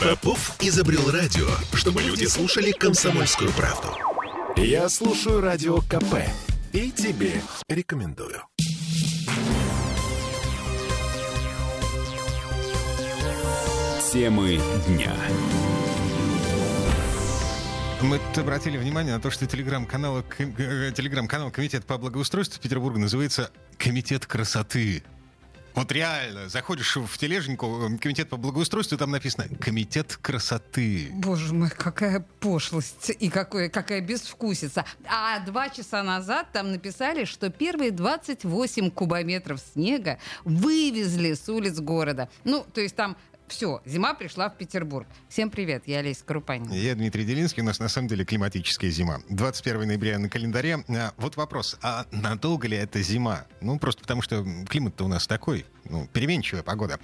Попов изобрел радио, чтобы люди слушали комсомольскую правду. Я слушаю радио КП и тебе рекомендую. Темы дня. Мы тут обратили внимание на то, что телеграм-канал, э, телеграм-канал Комитет по благоустройству Петербурга называется «Комитет красоты». Вот реально, заходишь в тележеньку, комитет по благоустройству, там написано «Комитет красоты». Боже мой, какая пошлость и какое, какая безвкусица. А два часа назад там написали, что первые 28 кубометров снега вывезли с улиц города. Ну, то есть там все, зима пришла в Петербург. Всем привет, я Олеся Крупанин. Я Дмитрий Делинский, у нас на самом деле климатическая зима. 21 ноября на календаре. А, вот вопрос, а надолго ли это зима? Ну, просто потому что климат-то у нас такой, ну, переменчивая погода.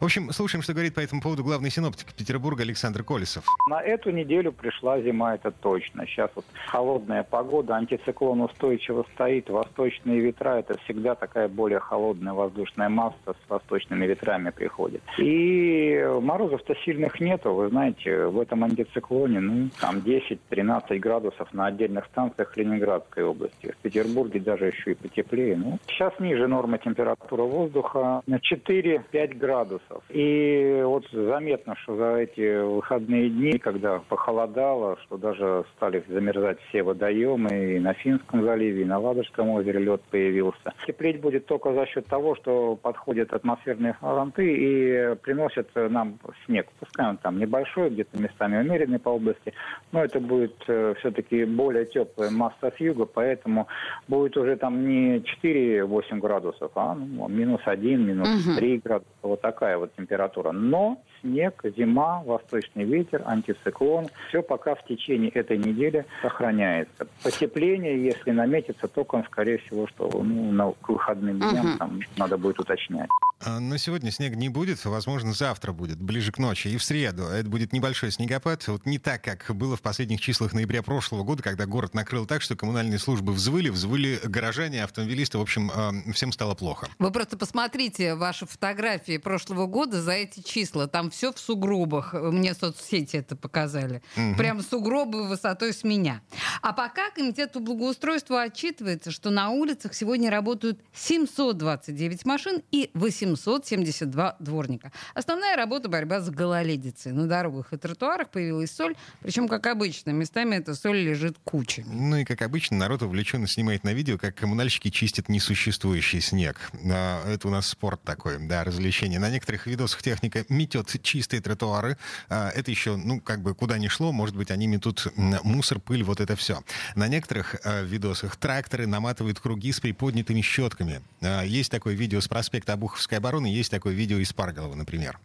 В общем, слушаем, что говорит по этому поводу главный синоптик Петербурга Александр Колесов. На эту неделю пришла зима, это точно. Сейчас вот холодная погода, антициклон устойчиво стоит, восточные ветра, это всегда такая более холодная воздушная масса с восточными ветрами приходит. И морозов-то сильных нету, вы знаете, в этом антициклоне, ну, там 10-13 градусов на отдельных станциях Ленинградской области. В Петербурге даже еще и потеплее. Ну, сейчас ниже нормы температуры воздуха 4-5 градусов. И вот заметно, что за эти выходные дни, когда похолодало, что даже стали замерзать все водоемы и на Финском заливе, и на Ладожском озере лед появился. Теплеть будет только за счет того, что подходят атмосферные фронты и приносят нам снег. Пускай он там небольшой, где-то местами умеренный по области, но это будет э, все-таки более теплая масса с юга, поэтому будет уже там не 4-8 градусов, а ну, минус 1, минус угу. 3 градуса. Вот такая вот температура. Но снег, зима, восточный ветер, антициклон. Все пока в течение этой недели сохраняется. Потепление, если наметится, только, скорее всего, что ну, на, к выходным дням угу. там надо будет уточнять. А, но сегодня снег не будет, возможно, завтра будет, ближе к ночи. И в среду это будет небольшой снегопад. Вот не так, как было в последних числах ноября прошлого года, когда город накрыл так, что коммунальные службы взвыли, взвыли горожане, автомобилисты. В общем, а, всем стало плохо. Вы просто посмотрите ваши фотографии прошлого года за эти числа. Там все в сугробах. Мне соцсети это показали. Угу. Прям сугробы высотой с меня. А пока комитет по благоустройству отчитывается, что на улицах сегодня работают 729 машин и 872 дворника. Основная работа — борьба с гололедицей. На дорогах и тротуарах появилась соль, причем, как обычно, местами эта соль лежит кучами. Ну и, как обычно, народ увлеченно снимает на видео, как коммунальщики чистят несуществующий снег. Это у нас спорт такой, да, развлечение. На некоторых видосах техника метет чистые тротуары. А, это еще, ну, как бы куда ни шло, может быть, они метут мусор, пыль, вот это все. На некоторых э, видосах тракторы наматывают круги с приподнятыми щетками. Э, есть такое видео с проспекта Обуховской обороны, есть такое видео из Парголова, например.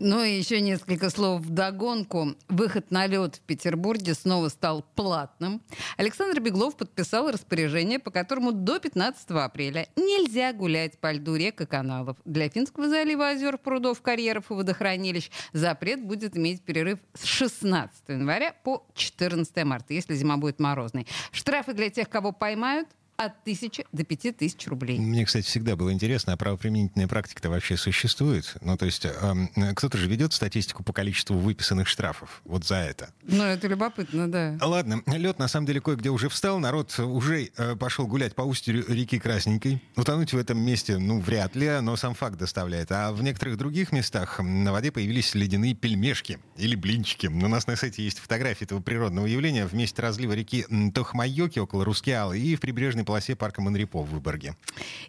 Ну и еще несколько слов в догонку. Выход на лед в Петербурге снова стал платным. Александр Беглов подписал распоряжение, по которому до 15 апреля нельзя гулять по льду рек и каналов. Для Финского залива, озер, прудов, карьеров и водохранилищ запрет будет иметь перерыв с 16 января по 14 марта, если зима будет морозной. Штрафы для тех, кого поймают, от тысячи до пяти тысяч рублей. Мне, кстати, всегда было интересно, а правоприменительная практика-то вообще существует? Ну, то есть э, кто-то же ведет статистику по количеству выписанных штрафов вот за это. Ну, это любопытно, да. Ладно, лед на самом деле кое-где уже встал, народ уже э, пошел гулять по устью реки Красненькой. Утонуть в этом месте, ну, вряд ли, но сам факт доставляет. А в некоторых других местах на воде появились ледяные пельмешки или блинчики. У нас на сайте есть фотографии этого природного явления в месте разлива реки Тохмайоки около Рускеалы и в прибрежной полосе парка Монрепо в Выборге.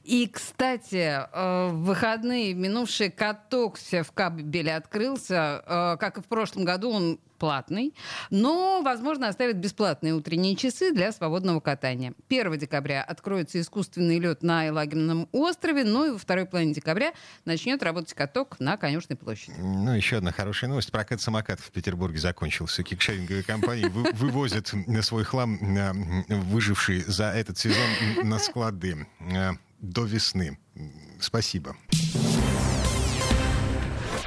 И, кстати, э, в выходные минувший каток в Кабеле открылся. Э, как и в прошлом году, он платный, но, возможно, оставят бесплатные утренние часы для свободного катания. 1 декабря откроется искусственный лед на Елагинном острове, ну и во второй половине декабря начнет работать каток на Конюшной площади. Ну, еще одна хорошая новость. Прокат самокатов в Петербурге закончился. Кикшеринговые компании вывозят свой хлам, выживший за этот сезон, на склады э, до весны. Спасибо.